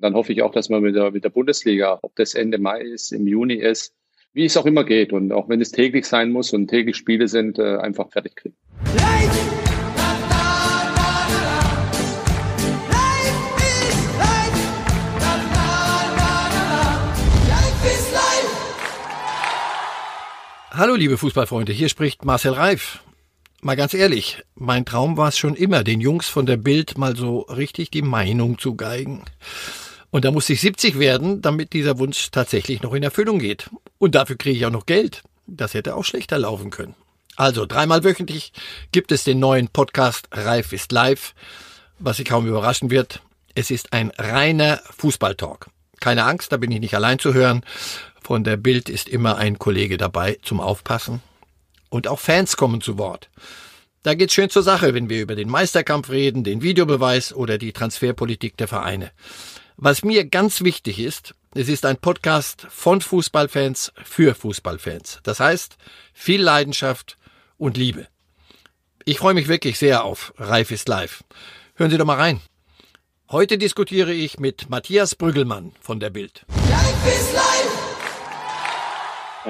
Dann hoffe ich auch, dass man mit der, mit der Bundesliga, ob das Ende Mai ist, im Juni ist, wie es auch immer geht und auch wenn es täglich sein muss und täglich Spiele sind, äh, einfach fertig kriegen. Hallo liebe Fußballfreunde, hier spricht Marcel Reif. Mal ganz ehrlich, mein Traum war es schon immer, den Jungs von der Bild mal so richtig die Meinung zu geigen. Und da musste ich 70 werden, damit dieser Wunsch tatsächlich noch in Erfüllung geht. Und dafür kriege ich auch noch Geld. Das hätte auch schlechter laufen können. Also dreimal wöchentlich gibt es den neuen Podcast Reif ist live. Was Sie kaum überraschen wird, es ist ein reiner Fußballtalk. Keine Angst, da bin ich nicht allein zu hören. Von der Bild ist immer ein Kollege dabei zum Aufpassen. Und auch Fans kommen zu Wort. Da geht's schön zur Sache, wenn wir über den Meisterkampf reden, den Videobeweis oder die Transferpolitik der Vereine. Was mir ganz wichtig ist, es ist ein Podcast von Fußballfans für Fußballfans. Das heißt, viel Leidenschaft und Liebe. Ich freue mich wirklich sehr auf Reif ist live. Hören Sie doch mal rein. Heute diskutiere ich mit Matthias Brüggelmann von der Bild. Reif ist live!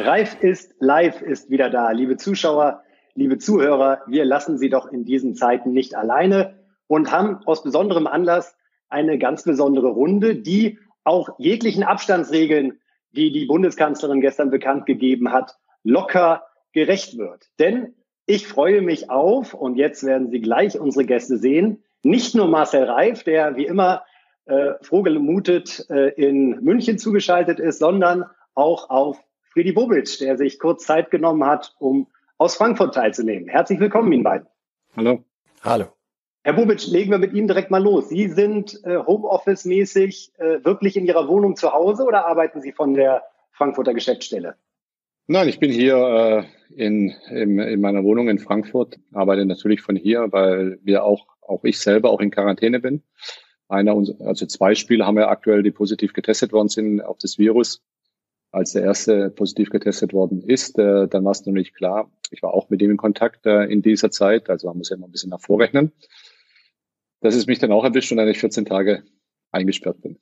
Reif ist live ist wieder da. Liebe Zuschauer, liebe Zuhörer, wir lassen Sie doch in diesen Zeiten nicht alleine und haben aus besonderem Anlass eine ganz besondere Runde, die auch jeglichen Abstandsregeln, die die Bundeskanzlerin gestern bekannt gegeben hat, locker gerecht wird. Denn ich freue mich auf, und jetzt werden Sie gleich unsere Gäste sehen, nicht nur Marcel Reif, der wie immer äh, frohgemutet äh, in München zugeschaltet ist, sondern auch auf Friedi Bobic, der sich kurz Zeit genommen hat, um aus Frankfurt teilzunehmen. Herzlich willkommen Ihnen beiden. Hallo. Hallo. Herr Bobic, legen wir mit Ihnen direkt mal los. Sie sind äh, Homeoffice-mäßig äh, wirklich in Ihrer Wohnung zu Hause oder arbeiten Sie von der Frankfurter Geschäftsstelle? Nein, ich bin hier äh, in, in, in meiner Wohnung in Frankfurt, arbeite natürlich von hier, weil wir auch, auch ich selber auch in Quarantäne bin. Einer, also zwei Spieler haben ja aktuell, die positiv getestet worden sind auf das Virus als der erste positiv getestet worden ist, äh, dann war es nicht klar. Ich war auch mit ihm in Kontakt äh, in dieser Zeit, also man muss ja immer ein bisschen nach vorrechnen, dass es mich dann auch erwischt und dann ich 14 Tage eingesperrt bin.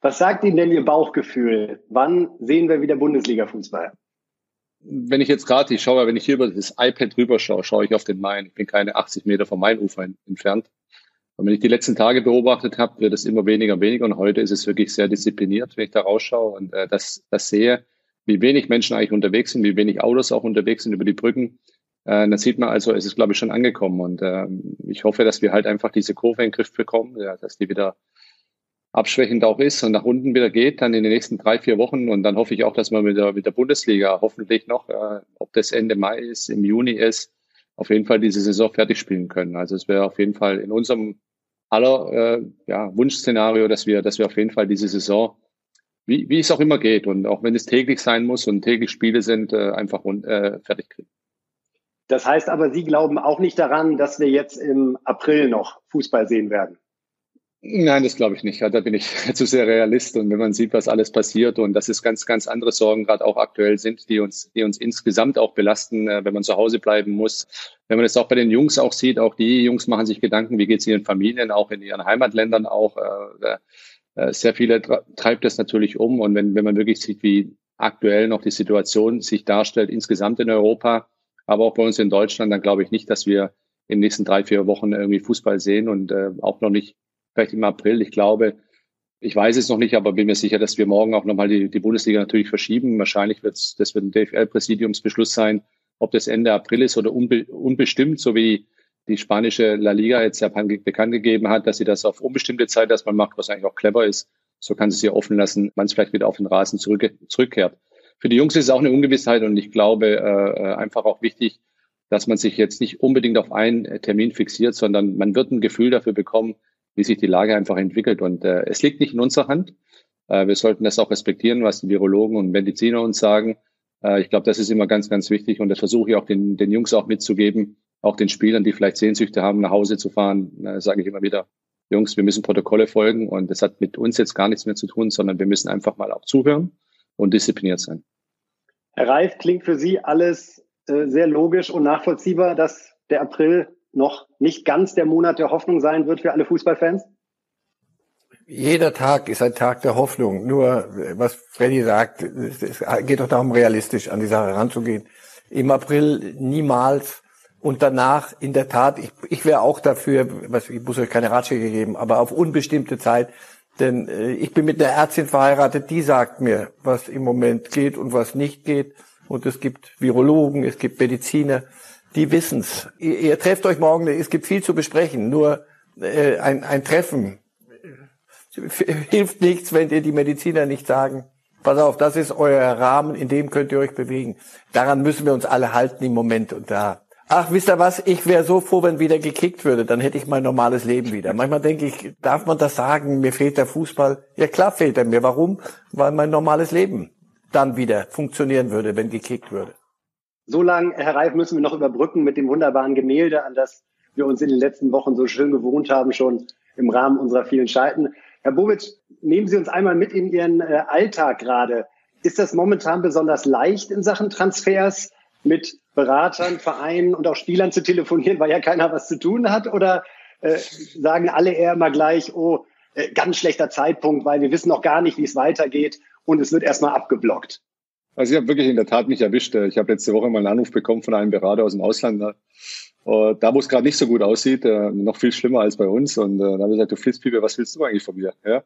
Was sagt Ihnen denn Ihr Bauchgefühl? Wann sehen wir wieder Bundesliga-Fußball? Wenn ich jetzt gerade, ich schaue, wenn ich hier über das iPad rüber schaue, schaue ich auf den Main. Ich bin keine 80 Meter vom Mainufer entfernt. Und wenn ich die letzten Tage beobachtet habe, wird es immer weniger und weniger. Und heute ist es wirklich sehr diszipliniert, wenn ich da rausschaue und äh, das, das sehe, wie wenig Menschen eigentlich unterwegs sind, wie wenig Autos auch unterwegs sind über die Brücken. Äh, dann sieht man also, es ist, glaube ich, schon angekommen. Und äh, ich hoffe, dass wir halt einfach diese Kurve in den Griff bekommen, ja, dass die wieder abschwächend auch ist und nach unten wieder geht, dann in den nächsten drei, vier Wochen. Und dann hoffe ich auch, dass wir mit der, mit der Bundesliga hoffentlich noch, äh, ob das Ende Mai ist, im Juni ist, auf jeden Fall diese Saison fertig spielen können. Also es wäre auf jeden Fall in unserem aller äh, ja, Wunschszenario, dass wir, dass wir auf jeden Fall diese Saison, wie, wie es auch immer geht und auch wenn es täglich sein muss und täglich Spiele sind, äh, einfach äh, fertig kriegen. Das heißt aber, Sie glauben auch nicht daran, dass wir jetzt im April noch Fußball sehen werden. Nein, das glaube ich nicht. Da bin ich zu sehr Realist. Und wenn man sieht, was alles passiert und dass es ganz, ganz andere Sorgen gerade auch aktuell sind, die uns, die uns insgesamt auch belasten, äh, wenn man zu Hause bleiben muss. Wenn man es auch bei den Jungs auch sieht, auch die Jungs machen sich Gedanken, wie geht es ihren Familien, auch in ihren Heimatländern auch. Äh, äh, sehr viele treibt das natürlich um. Und wenn, wenn man wirklich sieht, wie aktuell noch die Situation sich darstellt, insgesamt in Europa, aber auch bei uns in Deutschland, dann glaube ich nicht, dass wir in den nächsten drei, vier Wochen irgendwie Fußball sehen und äh, auch noch nicht vielleicht im April. Ich glaube, ich weiß es noch nicht, aber bin mir sicher, dass wir morgen auch nochmal die, die Bundesliga natürlich verschieben. Wahrscheinlich wird es, das wird ein DFL-Präsidiumsbeschluss sein, ob das Ende April ist oder unbe unbestimmt, so wie die spanische La Liga jetzt ja bekannt gegeben hat, dass sie das auf unbestimmte Zeit erstmal macht, was eigentlich auch clever ist. So kann sie sich offen lassen, wann es vielleicht wieder auf den Rasen zurück, zurückkehrt. Für die Jungs ist es auch eine Ungewissheit und ich glaube äh, äh einfach auch wichtig, dass man sich jetzt nicht unbedingt auf einen Termin fixiert, sondern man wird ein Gefühl dafür bekommen, wie sich die Lage einfach entwickelt. Und äh, es liegt nicht in unserer Hand. Äh, wir sollten das auch respektieren, was die Virologen und Mediziner uns sagen. Äh, ich glaube, das ist immer ganz, ganz wichtig. Und das versuche ich auch den, den Jungs auch mitzugeben, auch den Spielern, die vielleicht Sehnsüchte haben, nach Hause zu fahren, äh, sage ich immer wieder, Jungs, wir müssen Protokolle folgen. Und das hat mit uns jetzt gar nichts mehr zu tun, sondern wir müssen einfach mal auch zuhören und diszipliniert sein. Herr Reif, klingt für Sie alles äh, sehr logisch und nachvollziehbar, dass der April noch nicht ganz der Monat der Hoffnung sein wird für alle Fußballfans? jeder Tag ist ein Tag der Hoffnung. Nur, was Freddy sagt, es geht doch darum, realistisch an die Sache ranzugehen. Im April niemals und danach in der Tat, ich, ich wäre auch dafür, was, ich muss euch keine Ratschläge geben, aber auf unbestimmte Zeit. Denn äh, ich bin mit einer Ärztin verheiratet, die sagt mir, was im Moment geht und was nicht geht. Und es gibt Virologen, es gibt Mediziner, die wissen's. Ihr, ihr trefft euch morgen, es gibt viel zu besprechen. Nur äh, ein, ein Treffen hilft nichts, wenn dir die Mediziner nicht sagen, pass auf, das ist euer Rahmen, in dem könnt ihr euch bewegen. Daran müssen wir uns alle halten im Moment und da. Ach, wisst ihr was? Ich wäre so froh, wenn wieder gekickt würde. Dann hätte ich mein normales Leben wieder. Manchmal denke ich, darf man das sagen? Mir fehlt der Fußball. Ja, klar fehlt er mir. Warum? Weil mein normales Leben dann wieder funktionieren würde, wenn gekickt würde. So lange, Herr Reif, müssen wir noch überbrücken mit dem wunderbaren Gemälde, an das wir uns in den letzten Wochen so schön gewohnt haben, schon im Rahmen unserer vielen Schalten. Herr Bobic, nehmen Sie uns einmal mit in Ihren äh, Alltag gerade. Ist das momentan besonders leicht in Sachen Transfers mit Beratern, Vereinen und auch Spielern zu telefonieren, weil ja keiner was zu tun hat? Oder äh, sagen alle eher immer gleich, oh, äh, ganz schlechter Zeitpunkt, weil wir wissen noch gar nicht, wie es weitergeht und es wird erstmal abgeblockt? Also ich habe wirklich in der Tat mich erwischt. Ich habe letzte Woche mal einen Anruf bekommen von einem Berater aus dem Ausland. Äh, da, wo es gerade nicht so gut aussieht, äh, noch viel schlimmer als bei uns. Und äh, da habe ich gesagt, du Flitzpiepe, was willst du eigentlich von mir? Ja?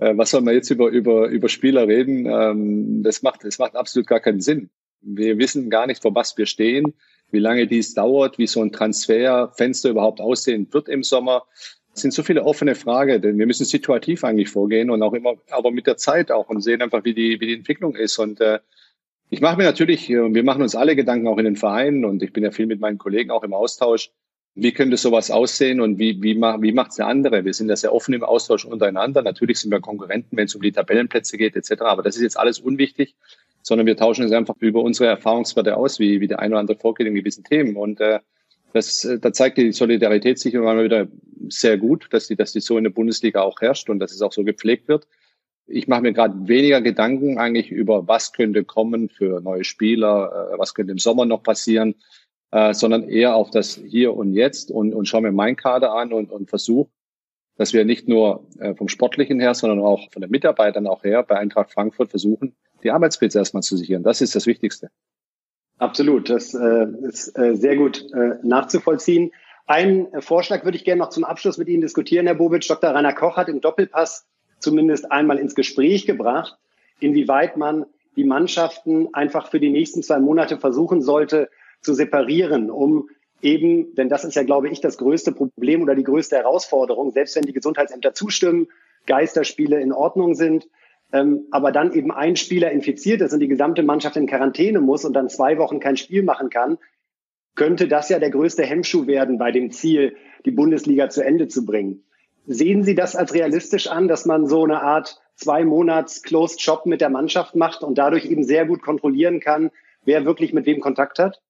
Was soll man jetzt über, über, über Spieler reden? Ähm, das macht, das macht absolut gar keinen Sinn. Wir wissen gar nicht, vor was wir stehen, wie lange dies dauert, wie so ein Transferfenster überhaupt aussehen wird im Sommer. Es sind so viele offene Fragen, denn wir müssen situativ eigentlich vorgehen und auch immer, aber mit der Zeit auch und sehen einfach, wie die, wie die Entwicklung ist. Und äh, ich mache mir natürlich, äh, wir machen uns alle Gedanken auch in den Vereinen und ich bin ja viel mit meinen Kollegen auch im Austausch. Wie könnte sowas aussehen und wie, wie, wie macht es der andere? Wir sind ja sehr offen im Austausch untereinander. Natürlich sind wir Konkurrenten, wenn es um die Tabellenplätze geht etc. Aber das ist jetzt alles unwichtig, sondern wir tauschen uns einfach über unsere Erfahrungswerte aus, wie, wie der eine oder andere vorgeht in gewissen Themen. Und äh, das, äh, da zeigt die Solidarität sich immer wieder sehr gut, dass die, dass die so in der Bundesliga auch herrscht und dass es auch so gepflegt wird ich mache mir gerade weniger Gedanken eigentlich über, was könnte kommen für neue Spieler, äh, was könnte im Sommer noch passieren, äh, sondern eher auf das Hier und Jetzt und, und schaue mir meinen Kader an und, und versuche, dass wir nicht nur äh, vom Sportlichen her, sondern auch von den Mitarbeitern auch her bei Eintracht Frankfurt versuchen, die Arbeitsplätze erstmal zu sichern. Das ist das Wichtigste. Absolut, das äh, ist äh, sehr gut äh, nachzuvollziehen. Einen Vorschlag würde ich gerne noch zum Abschluss mit Ihnen diskutieren, Herr Bobic. Dr. Rainer Koch hat im Doppelpass zumindest einmal ins Gespräch gebracht, inwieweit man die Mannschaften einfach für die nächsten zwei Monate versuchen sollte zu separieren, um eben, denn das ist ja, glaube ich, das größte Problem oder die größte Herausforderung, selbst wenn die Gesundheitsämter zustimmen, Geisterspiele in Ordnung sind, ähm, aber dann eben ein Spieler infiziert ist und die gesamte Mannschaft in Quarantäne muss und dann zwei Wochen kein Spiel machen kann, könnte das ja der größte Hemmschuh werden bei dem Ziel, die Bundesliga zu Ende zu bringen. Sehen Sie das als realistisch an, dass man so eine Art zwei Monats Closed Shop mit der Mannschaft macht und dadurch eben sehr gut kontrollieren kann, wer wirklich mit wem Kontakt hat?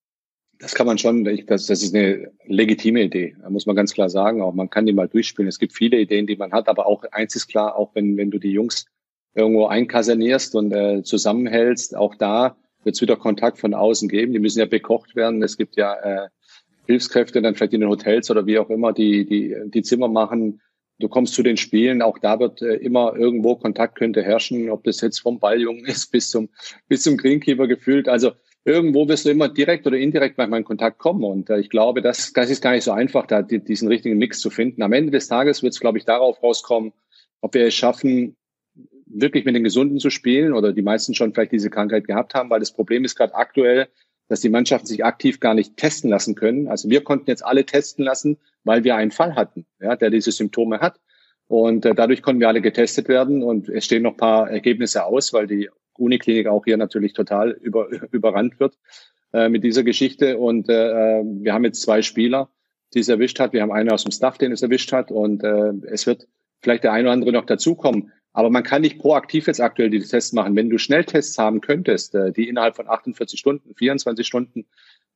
Das kann man schon, das, das ist eine legitime Idee, muss man ganz klar sagen. Auch man kann die mal durchspielen. Es gibt viele Ideen, die man hat, aber auch eins ist klar, auch wenn, wenn du die Jungs irgendwo einkasernierst und äh, zusammenhältst, auch da wird es wieder Kontakt von außen geben. Die müssen ja bekocht werden. Es gibt ja äh, Hilfskräfte dann vielleicht in den Hotels oder wie auch immer, die die, die Zimmer machen, Du kommst zu den Spielen, auch da wird äh, immer irgendwo Kontakt könnte herrschen, ob das jetzt vom Balljungen ist bis zum, bis zum Greenkeeper gefühlt. Also irgendwo wirst du immer direkt oder indirekt manchmal in Kontakt kommen. Und äh, ich glaube, das, das ist gar nicht so einfach, da die, diesen richtigen Mix zu finden. Am Ende des Tages wird es, glaube ich, darauf rauskommen, ob wir es schaffen, wirklich mit den Gesunden zu spielen oder die meisten schon vielleicht diese Krankheit gehabt haben, weil das Problem ist gerade aktuell, dass die Mannschaften sich aktiv gar nicht testen lassen können. Also wir konnten jetzt alle testen lassen, weil wir einen Fall hatten, ja, der diese Symptome hat. Und äh, dadurch konnten wir alle getestet werden und es stehen noch ein paar Ergebnisse aus, weil die Uniklinik auch hier natürlich total über, überrannt wird äh, mit dieser Geschichte. Und äh, wir haben jetzt zwei Spieler, die es erwischt hat. Wir haben einen aus dem Staff, den es erwischt hat. Und äh, es wird vielleicht der eine oder andere noch dazukommen. Aber man kann nicht proaktiv jetzt aktuell die Tests machen. Wenn du Schnelltests haben könntest, äh, die innerhalb von 48 Stunden, 24 Stunden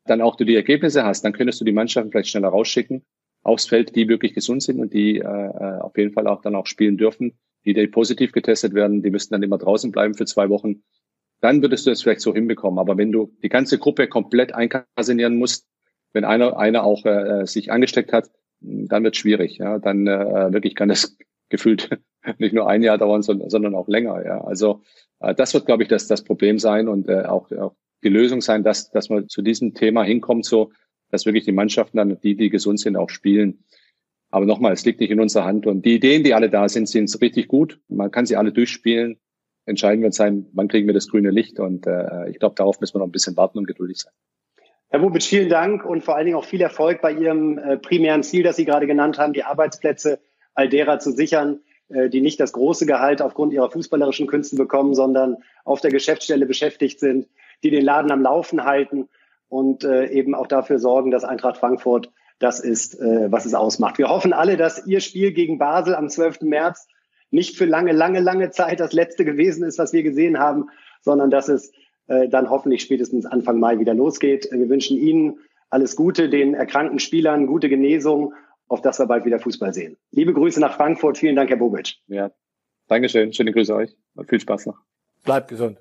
dann auch du die Ergebnisse hast, dann könntest du die Mannschaften vielleicht schneller rausschicken aufs Feld, die wirklich gesund sind und die äh, äh, auf jeden Fall auch dann auch spielen dürfen. Die, die positiv getestet werden, die müssten dann immer draußen bleiben für zwei Wochen. Dann würdest du es vielleicht so hinbekommen. Aber wenn du die ganze Gruppe komplett einkasernieren musst, wenn einer, einer auch äh, sich angesteckt hat, dann wird schwierig. Ja? Dann äh, wirklich kann das gefühlt nicht nur ein Jahr dauern, sondern, auch länger. Ja. Also äh, das wird, glaube ich, das, das Problem sein und äh, auch, auch die Lösung sein, dass, dass man zu diesem Thema hinkommt, so dass wirklich die Mannschaften dann, die, die gesund sind, auch spielen. Aber nochmal, es liegt nicht in unserer Hand. Und die Ideen, die alle da sind, sind richtig gut. Man kann sie alle durchspielen. Entscheiden wird sein, wann kriegen wir das grüne Licht. Und äh, ich glaube, darauf müssen wir noch ein bisschen warten und geduldig sein. Herr Bubic, vielen Dank und vor allen Dingen auch viel Erfolg bei Ihrem äh, primären Ziel, das Sie gerade genannt haben, die Arbeitsplätze all derer zu sichern, die nicht das große Gehalt aufgrund ihrer fußballerischen Künste bekommen, sondern auf der Geschäftsstelle beschäftigt sind, die den Laden am Laufen halten und äh, eben auch dafür sorgen, dass Eintracht Frankfurt das ist, äh, was es ausmacht. Wir hoffen alle, dass Ihr Spiel gegen Basel am 12. März nicht für lange, lange, lange Zeit das letzte gewesen ist, was wir gesehen haben, sondern dass es äh, dann hoffentlich spätestens Anfang Mai wieder losgeht. Wir wünschen Ihnen alles Gute, den erkrankten Spielern gute Genesung, auf dass wir bald wieder Fußball sehen. Liebe Grüße nach Frankfurt. Vielen Dank, Herr Bobic. Ja, Dankeschön. Schöne Grüße euch und viel Spaß noch. Bleibt gesund.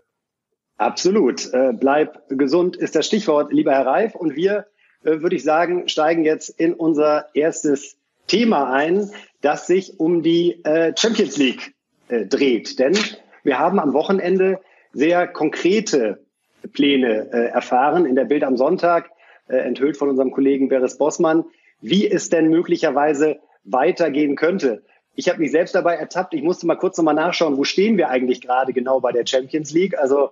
Absolut. Äh, bleib gesund ist das Stichwort, lieber Herr Reif. Und wir, äh, würde ich sagen, steigen jetzt in unser erstes Thema ein, das sich um die äh, Champions League äh, dreht. Denn wir haben am Wochenende sehr konkrete Pläne äh, erfahren in der Bild am Sonntag, äh, enthüllt von unserem Kollegen Beres Bossmann, wie es denn möglicherweise weitergehen könnte. Ich habe mich selbst dabei ertappt. Ich musste mal kurz nochmal nachschauen, wo stehen wir eigentlich gerade genau bei der Champions League. Also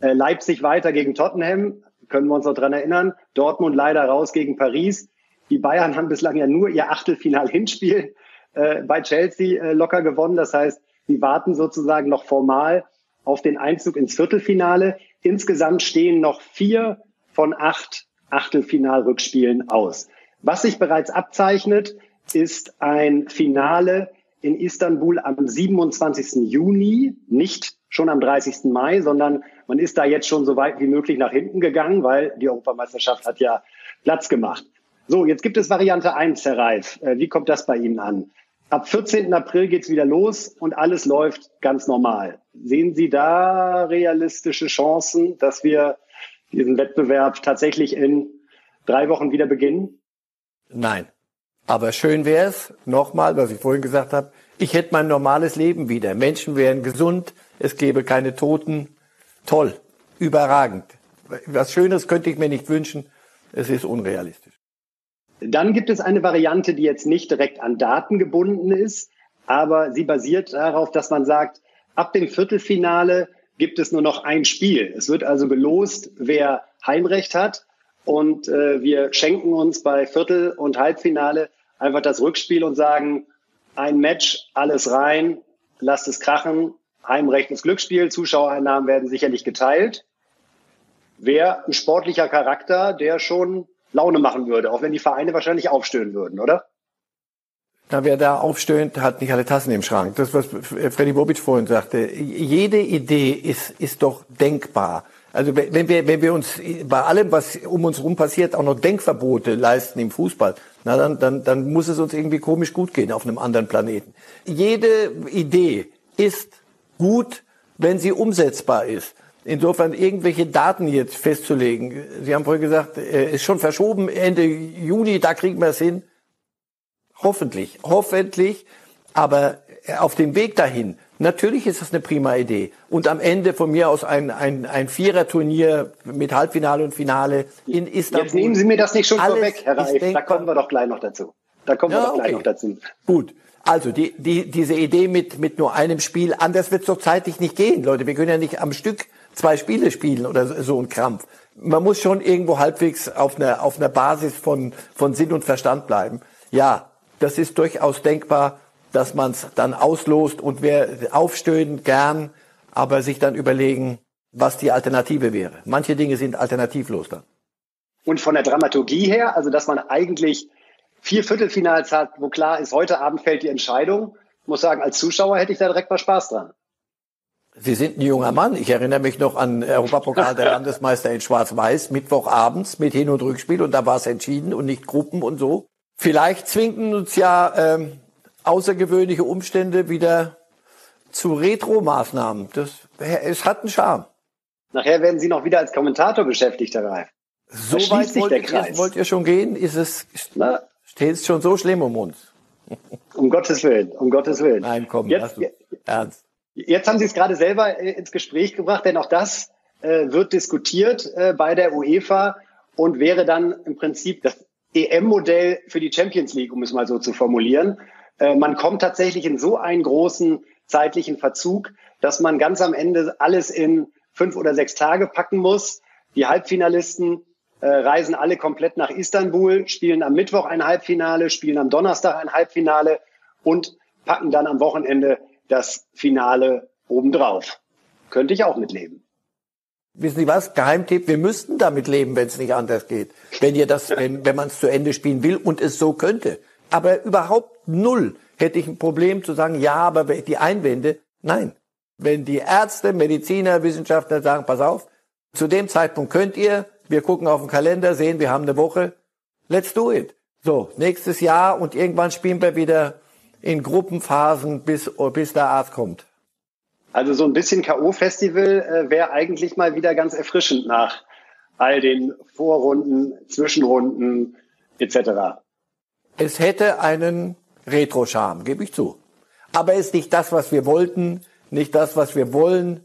äh, Leipzig weiter gegen Tottenham, können wir uns noch dran erinnern. Dortmund leider raus gegen Paris. Die Bayern haben bislang ja nur ihr Achtelfinal-Hinspiel äh, bei Chelsea äh, locker gewonnen. Das heißt, sie warten sozusagen noch formal auf den Einzug ins Viertelfinale. Insgesamt stehen noch vier von acht Achtelfinalrückspielen aus. Was sich bereits abzeichnet, ist ein Finale in Istanbul am 27. Juni, nicht schon am 30. Mai, sondern man ist da jetzt schon so weit wie möglich nach hinten gegangen, weil die Europameisterschaft hat ja Platz gemacht. So, jetzt gibt es Variante 1, Herr Reif. Äh, wie kommt das bei Ihnen an? Ab 14. April geht's wieder los und alles läuft ganz normal. Sehen Sie da realistische Chancen, dass wir diesen Wettbewerb tatsächlich in drei Wochen wieder beginnen? Nein. Aber schön wäre es, nochmal, was ich vorhin gesagt habe, ich hätte mein normales Leben wieder. Menschen wären gesund, es gäbe keine Toten. Toll, überragend. Was Schönes könnte ich mir nicht wünschen. Es ist unrealistisch. Dann gibt es eine Variante, die jetzt nicht direkt an Daten gebunden ist, aber sie basiert darauf, dass man sagt, ab dem Viertelfinale gibt es nur noch ein Spiel. Es wird also gelost, wer Heimrecht hat. Und äh, wir schenken uns bei Viertel- und Halbfinale einfach das Rückspiel und sagen, ein Match, alles rein, lasst es krachen, Heimrecht ins Glücksspiel, Zuschauereinnahmen werden sicherlich geteilt. Wäre ein sportlicher Charakter, der schon Laune machen würde, auch wenn die Vereine wahrscheinlich aufstöhnen würden, oder? Na, wer da aufstöhnt, hat nicht alle Tassen im Schrank. Das, was Freddy Bobic vorhin sagte. Jede Idee ist, ist doch denkbar. Also wenn wir, wenn wir uns bei allem, was um uns herum passiert, auch noch Denkverbote leisten im Fußball, na dann, dann, dann muss es uns irgendwie komisch gut gehen auf einem anderen Planeten. Jede Idee ist gut, wenn sie umsetzbar ist. Insofern irgendwelche Daten jetzt festzulegen. Sie haben vorhin gesagt, äh, ist schon verschoben, Ende Juni, da kriegen wir es hin. Hoffentlich, hoffentlich. Aber auf dem Weg dahin, natürlich ist das eine prima Idee. Und am Ende von mir aus ein, ein, ein Vierer-Turnier mit Halbfinale und Finale in Istanbul. Jetzt nehmen Sie mir das nicht schon vorweg, Herr Reif. Da kommen wir doch gleich noch dazu. Da kommen ja, wir doch gleich okay. noch dazu. Gut. Also die, die, diese Idee mit, mit nur einem Spiel, anders wird es doch zeitlich nicht gehen, Leute. Wir können ja nicht am Stück zwei Spiele spielen oder so ein Krampf. Man muss schon irgendwo halbwegs auf einer, auf einer Basis von, von Sinn und Verstand bleiben. Ja, das ist durchaus denkbar, dass man es dann auslost und wir aufstöhnen gern, aber sich dann überlegen, was die Alternative wäre. Manche Dinge sind alternativlos dann. Und von der Dramaturgie her, also dass man eigentlich vier Viertelfinals hat, wo klar ist, heute Abend fällt die Entscheidung. Ich muss sagen, als Zuschauer hätte ich da direkt mal Spaß dran. Sie sind ein junger Mann. Ich erinnere mich noch an Europapokal der Landesmeister in Schwarz-Weiß, Mittwochabends mit Hin- und Rückspiel und da war es entschieden und nicht Gruppen und so. Vielleicht zwingen uns ja ähm, außergewöhnliche Umstände wieder zu Retro-Maßnahmen. Das, es hat einen Charme. Nachher werden Sie noch wieder als Kommentator beschäftigt, Herr Reif. So weit wollt, ihr, wollt ihr schon gehen? Ist es, steht es schon so schlimm um uns? Um Gottes Willen, um Gottes Willen. Nein, komm, jetzt, ernst. Jetzt haben Sie es gerade selber äh, ins Gespräch gebracht, denn auch das äh, wird diskutiert äh, bei der UEFA und wäre dann im Prinzip das EM-Modell für die Champions League, um es mal so zu formulieren. Äh, man kommt tatsächlich in so einen großen zeitlichen Verzug, dass man ganz am Ende alles in fünf oder sechs Tage packen muss. Die Halbfinalisten äh, reisen alle komplett nach Istanbul, spielen am Mittwoch ein Halbfinale, spielen am Donnerstag ein Halbfinale und packen dann am Wochenende das Finale obendrauf. Könnte ich auch mitleben. Wissen Sie was? Geheimtipp, wir müssten damit leben, wenn es nicht anders geht. Wenn ihr das, wenn, wenn man es zu Ende spielen will und es so könnte. Aber überhaupt null hätte ich ein Problem zu sagen, ja, aber die Einwände, nein. Wenn die Ärzte, Mediziner, Wissenschaftler sagen, pass auf, zu dem Zeitpunkt könnt ihr, wir gucken auf den Kalender, sehen, wir haben eine Woche, let's do it. So, nächstes Jahr und irgendwann spielen wir wieder in Gruppenphasen, bis, bis der Arzt kommt. Also so ein bisschen K.O.-Festival äh, wäre eigentlich mal wieder ganz erfrischend nach all den Vorrunden, Zwischenrunden etc. Es hätte einen Retro-Charme, gebe ich zu. Aber ist nicht das, was wir wollten, nicht das, was wir wollen.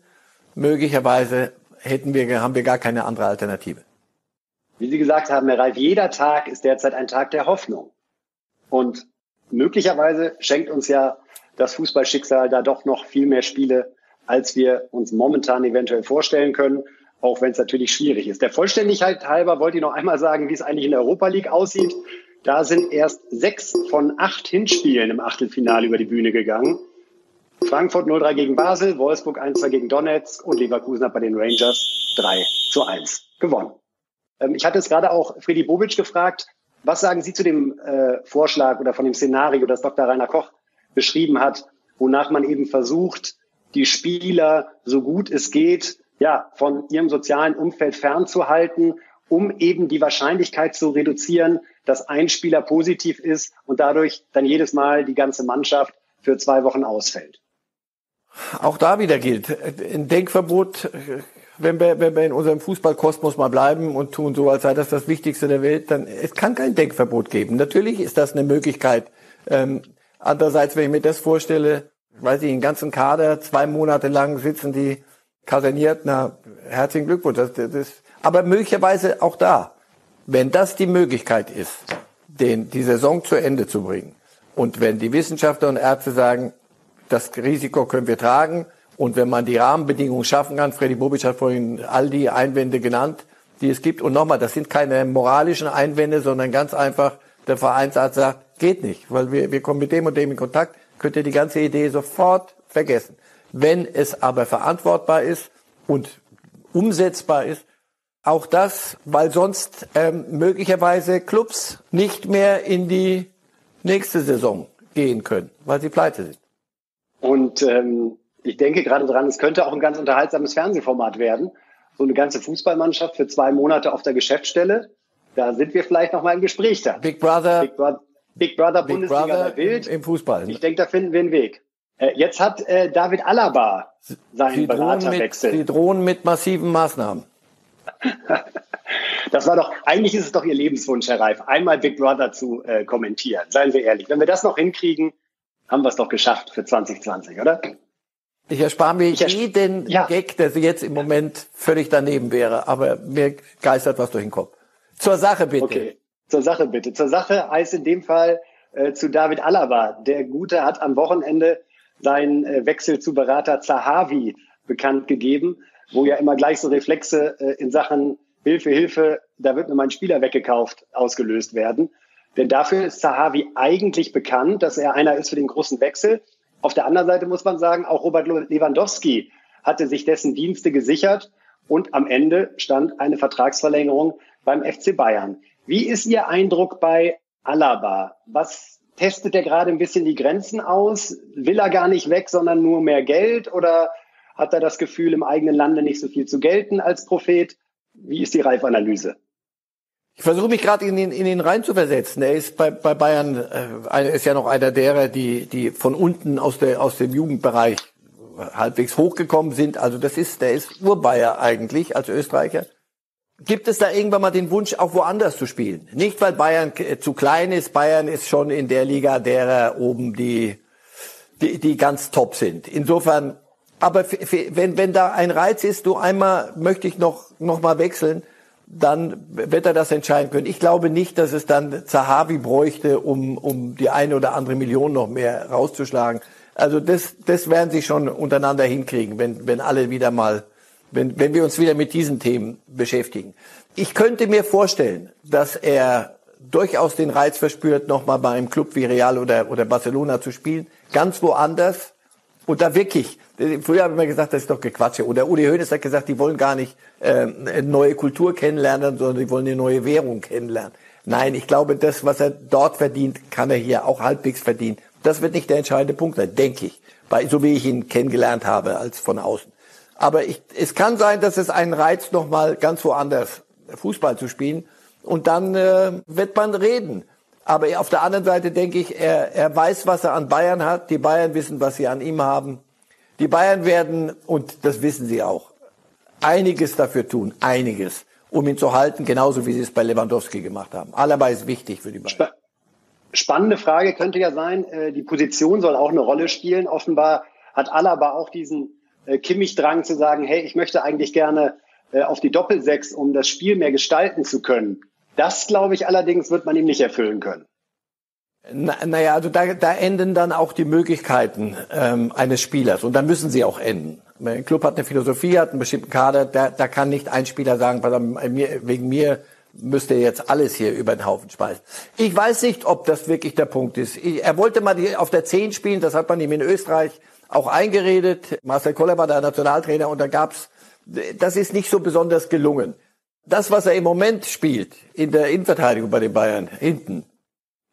Möglicherweise hätten wir, haben wir gar keine andere Alternative. Wie Sie gesagt haben, Herr Reif, jeder Tag ist derzeit ein Tag der Hoffnung. Und möglicherweise schenkt uns ja das Fußballschicksal da doch noch viel mehr Spiele, als wir uns momentan eventuell vorstellen können, auch wenn es natürlich schwierig ist. Der Vollständigkeit halber wollte ich noch einmal sagen, wie es eigentlich in der Europa League aussieht. Da sind erst sechs von acht Hinspielen im Achtelfinale über die Bühne gegangen. Frankfurt 0-3 gegen Basel, Wolfsburg 1-2 gegen Donetsk und Leverkusen hat bei den Rangers 3 zu 1 gewonnen. Ähm, ich hatte es gerade auch Freddy Bobic gefragt, was sagen Sie zu dem äh, Vorschlag oder von dem Szenario, das Dr. Rainer Koch beschrieben hat, wonach man eben versucht, die Spieler so gut es geht, ja, von ihrem sozialen Umfeld fernzuhalten, um eben die Wahrscheinlichkeit zu reduzieren, dass ein Spieler positiv ist und dadurch dann jedes Mal die ganze Mannschaft für zwei Wochen ausfällt. Auch da wieder gilt, ein Denkverbot, wenn wir, wenn wir in unserem Fußballkosmos mal bleiben und tun so, als sei das das Wichtigste der Welt, dann es kann kein Denkverbot geben. Natürlich ist das eine Möglichkeit. Ähm, andererseits, wenn ich mir das vorstelle, weiß ich, den ganzen Kader, zwei Monate lang sitzen die kaserniert, na, herzlichen Glückwunsch. Das, das, aber möglicherweise auch da, wenn das die Möglichkeit ist, den, die Saison zu Ende zu bringen, und wenn die Wissenschaftler und Ärzte sagen, das Risiko können wir tragen, und wenn man die Rahmenbedingungen schaffen kann, Freddy Bobic hat vorhin all die Einwände genannt, die es gibt. Und nochmal, das sind keine moralischen Einwände, sondern ganz einfach, der Vereinsarzt sagt, geht nicht, weil wir, wir kommen mit dem und dem in Kontakt, könnt ihr die ganze Idee sofort vergessen. Wenn es aber verantwortbar ist und umsetzbar ist, auch das, weil sonst ähm, möglicherweise Clubs nicht mehr in die nächste Saison gehen können, weil sie pleite sind. Und ähm, ich denke gerade dran, es könnte auch ein ganz unterhaltsames Fernsehformat werden. So eine ganze Fußballmannschaft für zwei Monate auf der Geschäftsstelle. Da sind wir vielleicht noch mal im Gespräch da. Big Brother. Big, Bro Big Brother Big Bundesliga Brother Wild. Im, Im, Fußball. Ich denke, da finden wir einen Weg. Äh, jetzt hat äh, David Alaba seinen sie Beraterwechsel. Mit, sie drohen mit massiven Maßnahmen. das war doch, eigentlich ist es doch Ihr Lebenswunsch, Herr Reif, einmal Big Brother zu äh, kommentieren. Seien Sie ehrlich. Wenn wir das noch hinkriegen, haben wir es doch geschafft für 2020, oder? Ich erspare mir ich jeden ja. Gag, der jetzt im Moment völlig daneben wäre, aber mir geistert was durch den Kopf. Zur Sache bitte. Okay, zur Sache bitte. Zur Sache heißt in dem Fall äh, zu David Alaba. Der Gute hat am Wochenende seinen äh, Wechsel zu Berater Zahavi bekannt gegeben, wo ja immer gleich so Reflexe äh, in Sachen Hilfe, Hilfe, da wird mir mein Spieler weggekauft, ausgelöst werden. Denn dafür ist Zahavi eigentlich bekannt, dass er einer ist für den großen Wechsel. Auf der anderen Seite muss man sagen, auch Robert Lewandowski hatte sich dessen Dienste gesichert und am Ende stand eine Vertragsverlängerung beim FC Bayern. Wie ist Ihr Eindruck bei Alaba? Was testet er gerade ein bisschen die Grenzen aus? Will er gar nicht weg, sondern nur mehr Geld? Oder hat er das Gefühl, im eigenen Lande nicht so viel zu gelten als Prophet? Wie ist die Reifanalyse? Ich versuche mich gerade in ihn, in ihn reinzuversetzen. Er ist bei, bei Bayern, äh, ist ja noch einer derer, die, die von unten aus, der, aus dem Jugendbereich halbwegs hochgekommen sind. Also das ist, der ist Urbayer eigentlich als Österreicher. gibt es da irgendwann mal den Wunsch, auch woanders zu spielen? Nicht, weil Bayern zu klein ist. Bayern ist schon in der Liga derer oben, die, die, die ganz top sind. Insofern, aber wenn, wenn da ein Reiz ist, du einmal möchte ich noch, noch mal wechseln, dann wird er das entscheiden können. Ich glaube nicht, dass es dann Zahavi bräuchte, um, um die eine oder andere Million noch mehr rauszuschlagen. Also das, das werden sie schon untereinander hinkriegen, wenn, wenn alle wieder mal wenn, wenn wir uns wieder mit diesen Themen beschäftigen. Ich könnte mir vorstellen, dass er durchaus den Reiz verspürt, nochmal bei einem Club wie Real oder, oder Barcelona zu spielen, ganz woanders. Und da wirklich, früher haben wir gesagt, das ist doch Gequatsche. Oder Uli Hoeneß hat gesagt, die wollen gar nicht äh, neue Kultur kennenlernen, sondern die wollen eine neue Währung kennenlernen. Nein, ich glaube, das, was er dort verdient, kann er hier auch halbwegs verdienen. Das wird nicht der entscheidende Punkt sein, denke ich. Bei, so wie ich ihn kennengelernt habe als von außen. Aber ich, es kann sein, dass es einen Reiz nochmal ganz woanders Fußball zu spielen. Und dann äh, wird man reden. Aber auf der anderen Seite denke ich, er, er weiß, was er an Bayern hat. Die Bayern wissen, was sie an ihm haben. Die Bayern werden, und das wissen sie auch, einiges dafür tun, einiges, um ihn zu halten, genauso wie sie es bei Lewandowski gemacht haben. Alaba ist wichtig für die Bayern. Spannende Frage könnte ja sein, äh, die Position soll auch eine Rolle spielen. Offenbar hat Alaba auch diesen äh, Kimmich-Drang zu sagen, hey, ich möchte eigentlich gerne äh, auf die Doppelsechs, um das Spiel mehr gestalten zu können. Das, glaube ich, allerdings wird man ihm nicht erfüllen können. Na, naja, also da, da enden dann auch die Möglichkeiten ähm, eines Spielers und dann müssen sie auch enden. Ein Club hat eine Philosophie, hat einen bestimmten Kader, da, da kann nicht ein Spieler sagen, wegen mir müsste jetzt alles hier über den Haufen speisen. Ich weiß nicht, ob das wirklich der Punkt ist. Er wollte mal die, auf der 10 spielen, das hat man ihm in Österreich auch eingeredet. Marcel Koller war der Nationaltrainer und da gab's, das ist nicht so besonders gelungen. Das, was er im Moment spielt in der Innenverteidigung bei den Bayern hinten,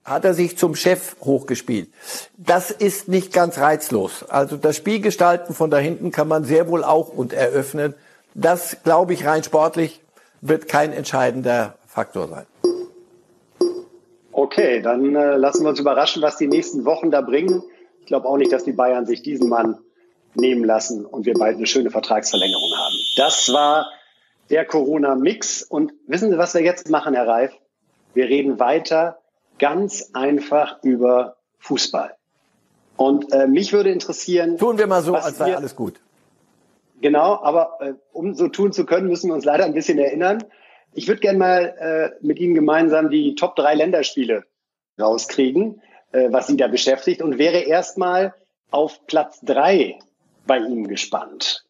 hat er sich zum Chef hochgespielt. Das ist nicht ganz reizlos. Also das Spielgestalten von da hinten kann man sehr wohl auch und eröffnen. Das, glaube ich, rein sportlich wird kein entscheidender Faktor sein. Okay, dann äh, lassen wir uns überraschen, was die nächsten Wochen da bringen. Ich glaube auch nicht, dass die Bayern sich diesen Mann nehmen lassen und wir bald eine schöne Vertragsverlängerung haben. Das war der Corona-Mix. Und wissen Sie, was wir jetzt machen, Herr Reif? Wir reden weiter ganz einfach über Fußball. Und äh, mich würde interessieren. Tun wir mal so, als sei alles gut. Genau, aber äh, um so tun zu können, müssen wir uns leider ein bisschen erinnern. Ich würde gerne mal äh, mit Ihnen gemeinsam die Top drei Länderspiele rauskriegen äh, was Sie da beschäftigt und wäre erstmal auf Platz drei bei Ihnen gespannt.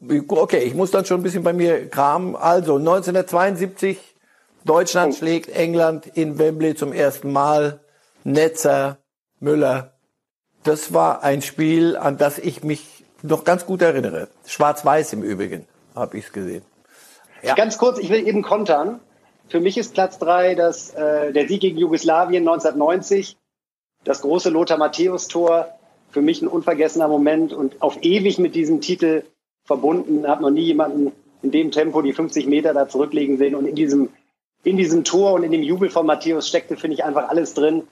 Okay, ich muss dann schon ein bisschen bei mir kramen. Also 1972, Deutschland oh. schlägt England in Wembley zum ersten Mal. Netzer, Müller. Das war ein Spiel, an das ich mich noch ganz gut erinnere. Schwarz-Weiß im Übrigen habe ich es gesehen. Ja. Ganz kurz, ich will eben kontern. Für mich ist Platz drei das, äh, der Sieg gegen Jugoslawien 1990, das große Lothar Matthäus-Tor. Für mich ein unvergessener Moment und auf ewig mit diesem Titel verbunden. Habe noch nie jemanden in dem Tempo die 50 Meter da zurücklegen sehen. Und in diesem, in diesem Tor und in dem Jubel von Matthäus steckte, finde ich, einfach alles drin,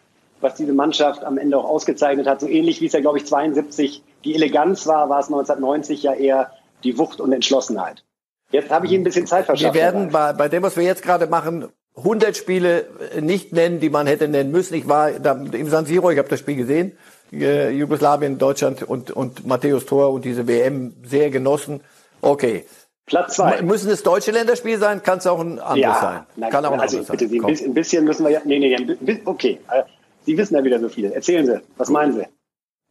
was diese Mannschaft am Ende auch ausgezeichnet hat. So ähnlich wie es ja, glaube ich, 72 die Eleganz war, war es 1990 ja eher die Wucht und Entschlossenheit. Jetzt habe ich Ihnen ein bisschen Zeit verschafft. Wir werden bei, bei dem, was wir jetzt gerade machen, 100 Spiele nicht nennen, die man hätte nennen müssen. Ich war da im San Siro, ich habe das Spiel gesehen, äh, Jugoslawien, Deutschland und, und Matthäus Tor und diese WM sehr genossen. Okay. Platz zwei. Müssen es deutsche Länderspiele sein? Kann es auch ein anderes ja, sein? Nein, Kann auch ein also anderes bitte sein. Sie, ein bisschen müssen wir ja. Nee, nee, okay. Äh, Sie wissen ja wieder so viel. Erzählen Sie, was meinen Sie?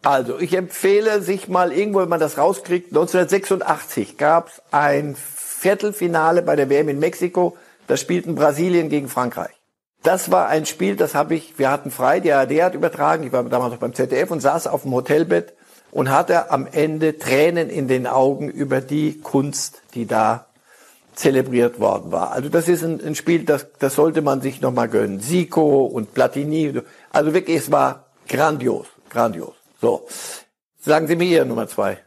Also, ich empfehle sich mal irgendwo, wenn man das rauskriegt, 1986 gab es ein Viertelfinale bei der WM in Mexiko. Da spielten Brasilien gegen Frankreich. Das war ein Spiel, das habe ich, wir hatten frei, die ARD hat übertragen, ich war damals noch beim ZDF und saß auf dem Hotelbett und hatte am Ende Tränen in den Augen über die Kunst, die da zelebriert worden war. Also das ist ein, ein Spiel, das, das sollte man sich nochmal gönnen. Zico und Platini, also wirklich, es war grandios, grandios. So, sagen Sie mir Ihre Nummer zwei.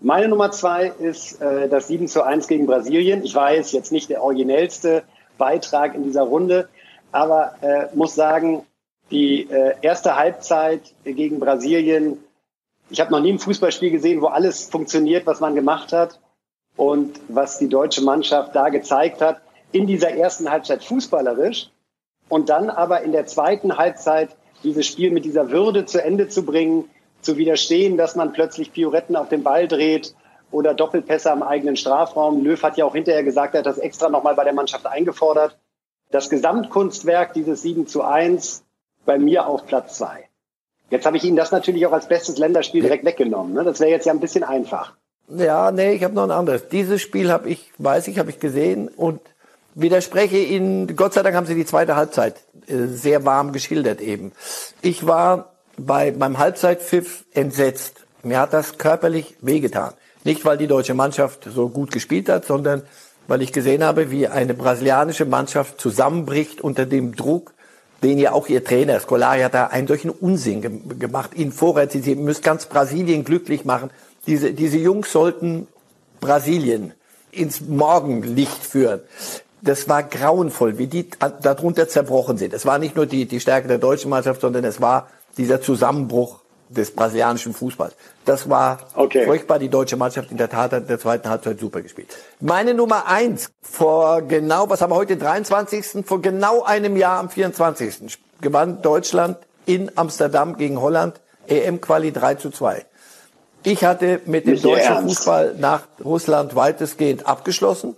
Meine Nummer zwei ist äh, das 7 zu 1 gegen Brasilien. Ich weiß, jetzt nicht der originellste Beitrag in dieser Runde, aber äh, muss sagen, die äh, erste Halbzeit gegen Brasilien, ich habe noch nie ein Fußballspiel gesehen, wo alles funktioniert, was man gemacht hat. Und was die deutsche Mannschaft da gezeigt hat, in dieser ersten Halbzeit fußballerisch und dann aber in der zweiten Halbzeit dieses Spiel mit dieser Würde zu Ende zu bringen, zu widerstehen, dass man plötzlich Pioretten auf den Ball dreht oder Doppelpässe am eigenen Strafraum. Löw hat ja auch hinterher gesagt, er hat das extra nochmal bei der Mannschaft eingefordert. Das Gesamtkunstwerk dieses 7 zu 1 bei mir auf Platz 2. Jetzt habe ich Ihnen das natürlich auch als bestes Länderspiel direkt weggenommen. Ne? Das wäre jetzt ja ein bisschen einfach. Ja, nee, ich habe noch ein anderes. Dieses Spiel habe ich, weiß ich, habe ich gesehen und widerspreche Ihnen, Gott sei Dank haben Sie die zweite Halbzeit äh, sehr warm geschildert eben. Ich war bei beim Halbzeitpfiff entsetzt. Mir hat das körperlich wehgetan. Nicht, weil die deutsche Mannschaft so gut gespielt hat, sondern weil ich gesehen habe, wie eine brasilianische Mannschaft zusammenbricht unter dem Druck, den ja auch ihr Trainer, Scolari, hat da einen solchen Unsinn ge gemacht. Ihnen vorher, sie müssen ganz Brasilien glücklich machen. Diese, diese Jungs sollten Brasilien ins Morgenlicht führen. Das war grauenvoll, wie die darunter zerbrochen sind. Es war nicht nur die, die Stärke der deutschen Mannschaft, sondern es war dieser Zusammenbruch des brasilianischen Fußballs. Das war okay. furchtbar. Die deutsche Mannschaft in der Tat hat in der zweiten Halbzeit super gespielt. Meine Nummer eins vor genau, was haben wir heute, 23. Vor genau einem Jahr am 24. gewann Deutschland in Amsterdam gegen Holland EM-Quali 3 zu 2. Ich hatte mit dem deutschen ernst. Fußball nach Russland weitestgehend abgeschlossen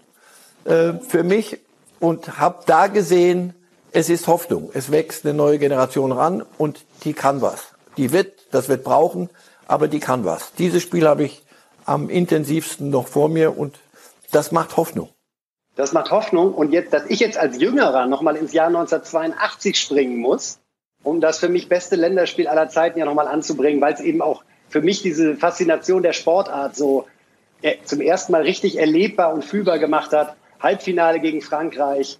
äh, für mich und habe da gesehen, es ist Hoffnung. Es wächst eine neue Generation ran und die kann was. Die wird, das wird brauchen, aber die kann was. Dieses Spiel habe ich am intensivsten noch vor mir und das macht Hoffnung. Das macht Hoffnung. Und jetzt, dass ich jetzt als Jüngerer nochmal ins Jahr 1982 springen muss, um das für mich beste Länderspiel aller Zeiten ja nochmal anzubringen, weil es eben auch für mich diese Faszination der Sportart so äh, zum ersten Mal richtig erlebbar und fühlbar gemacht hat. Halbfinale gegen Frankreich.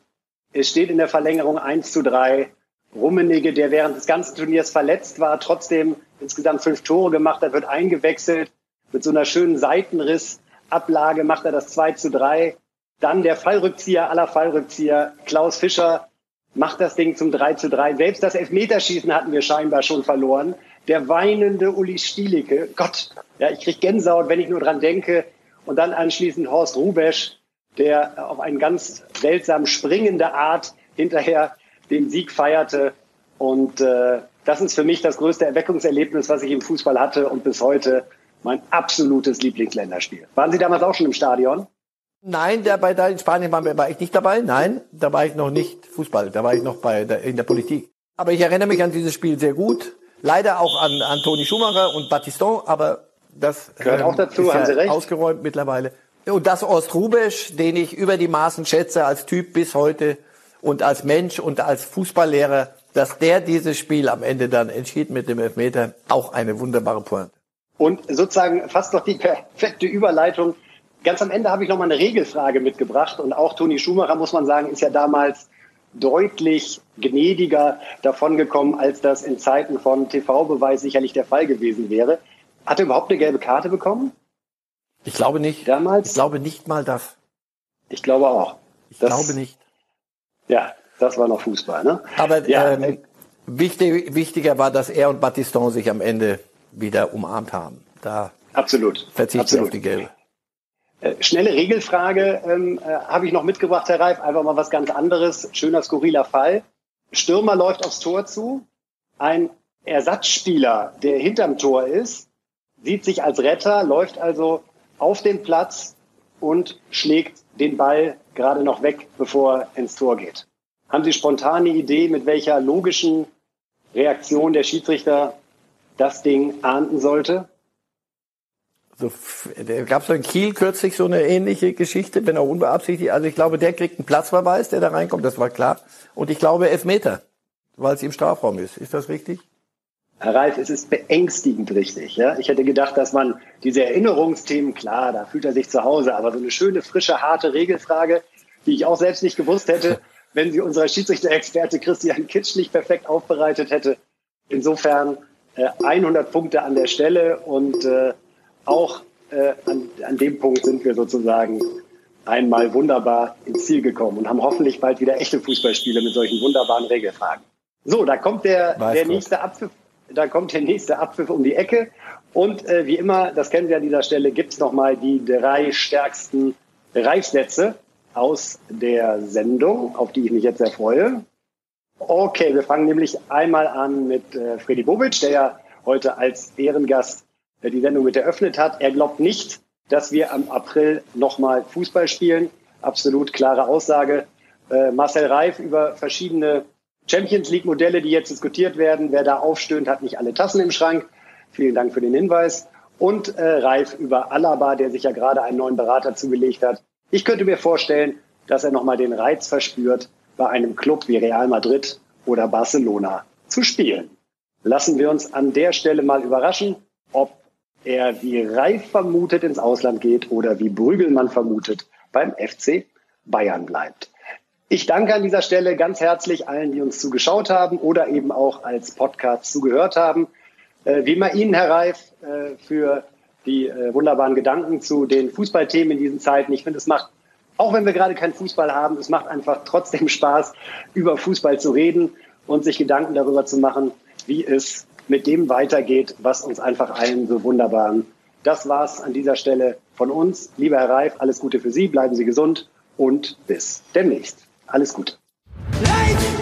Es steht in der Verlängerung 1 zu 3. Rummenigge, der während des ganzen Turniers verletzt war, trotzdem insgesamt fünf Tore gemacht hat, wird eingewechselt. Mit so einer schönen Seitenrissablage macht er das 2 zu 3. Dann der Fallrückzieher aller Fallrückzieher, Klaus Fischer, macht das Ding zum 3 zu 3. Selbst das Elfmeterschießen hatten wir scheinbar schon verloren. Der weinende Uli Stielicke, Gott, ja, ich krieg Gänsehaut, wenn ich nur dran denke. Und dann anschließend Horst Rubesch, der auf eine ganz seltsam springende Art hinterher den Sieg feierte. Und äh, das ist für mich das größte Erweckungserlebnis, was ich im Fußball hatte und bis heute mein absolutes Lieblingsländerspiel. Waren Sie damals auch schon im Stadion? Nein, der bei da in Spanien war, war ich nicht dabei. Nein, da war ich noch nicht Fußball, da war ich noch bei der, in der Politik. Aber ich erinnere mich an dieses Spiel sehr gut. Leider auch an, an Toni Schumacher und Battiston, aber das gehört ähm, auch dazu, ist haben Sie recht. ausgeräumt mittlerweile. Und das Ost Rubesch, den ich über die Maßen schätze als Typ bis heute, und als Mensch und als Fußballlehrer, dass der dieses Spiel am Ende dann entschied mit dem Elfmeter, auch eine wunderbare Pointe. Und sozusagen fast noch die perfekte Überleitung. Ganz am Ende habe ich noch mal eine Regelfrage mitgebracht und auch Toni Schumacher, muss man sagen, ist ja damals deutlich gnädiger davongekommen, als das in Zeiten von TV-Beweis sicherlich der Fall gewesen wäre. Hat er überhaupt eine gelbe Karte bekommen? Ich glaube nicht. Damals? Ich glaube nicht mal das. Ich glaube auch. Ich das, glaube nicht. Ja, das war noch Fußball. Ne? Aber ja, ähm, äh, wichtig, wichtiger war, dass er und Battiston sich am Ende wieder umarmt haben. Da absolut verzichte absolut. auf die Gelbe. Äh, schnelle Regelfrage ähm, äh, habe ich noch mitgebracht, Herr Reif. Einfach mal was ganz anderes. Schöner, skurriler Fall. Stürmer läuft aufs Tor zu. Ein Ersatzspieler, der hinterm Tor ist, sieht sich als Retter, läuft also auf den Platz und schlägt den Ball gerade noch weg, bevor er ins Tor geht. Haben Sie spontane Idee, mit welcher logischen Reaktion der Schiedsrichter das Ding ahnden sollte? So, da gab es in Kiel kürzlich so eine ähnliche Geschichte, wenn auch unbeabsichtigt. Also ich glaube, der kriegt einen Platzverweis, der da reinkommt, das war klar. Und ich glaube Elfmeter, weil es im Strafraum ist. Ist das richtig? Herr Reif, es ist beängstigend richtig. Ja? Ich hätte gedacht, dass man diese Erinnerungsthemen, klar, da fühlt er sich zu Hause, aber so eine schöne, frische, harte Regelfrage, die ich auch selbst nicht gewusst hätte, wenn sie unser Schiedsrichter-Experte Christian Kitsch nicht perfekt aufbereitet hätte. Insofern äh, 100 Punkte an der Stelle und äh, auch äh, an, an dem Punkt sind wir sozusagen einmal wunderbar ins Ziel gekommen und haben hoffentlich bald wieder echte Fußballspiele mit solchen wunderbaren Regelfragen. So, da kommt der, der nächste Apfel da kommt der nächste Abpfiff um die Ecke. Und äh, wie immer, das kennen wir an dieser Stelle, gibt's es nochmal die drei stärksten Reifsätze aus der Sendung, auf die ich mich jetzt sehr freue. Okay, wir fangen nämlich einmal an mit äh, Freddy Bobic, der ja heute als Ehrengast äh, die Sendung mit eröffnet hat. Er glaubt nicht, dass wir am April nochmal Fußball spielen. Absolut klare Aussage. Äh, Marcel Reif über verschiedene Champions League Modelle, die jetzt diskutiert werden. Wer da aufstöhnt, hat nicht alle Tassen im Schrank. Vielen Dank für den Hinweis. Und äh, Reif über Alaba, der sich ja gerade einen neuen Berater zugelegt hat. Ich könnte mir vorstellen, dass er nochmal den Reiz verspürt, bei einem Club wie Real Madrid oder Barcelona zu spielen. Lassen wir uns an der Stelle mal überraschen, ob er wie Reif vermutet ins Ausland geht oder wie Brügelmann vermutet beim FC Bayern bleibt. Ich danke an dieser Stelle ganz herzlich allen, die uns zugeschaut haben oder eben auch als Podcast zugehört haben. Äh, wie immer Ihnen, Herr Reif, äh, für die äh, wunderbaren Gedanken zu den Fußballthemen in diesen Zeiten. Ich finde, es macht, auch wenn wir gerade keinen Fußball haben, es macht einfach trotzdem Spaß, über Fußball zu reden und sich Gedanken darüber zu machen, wie es mit dem weitergeht, was uns einfach allen so wunderbaren. Das war's an dieser Stelle von uns. Lieber Herr Reif, alles Gute für Sie, bleiben Sie gesund und bis demnächst. Alles Gute. Light!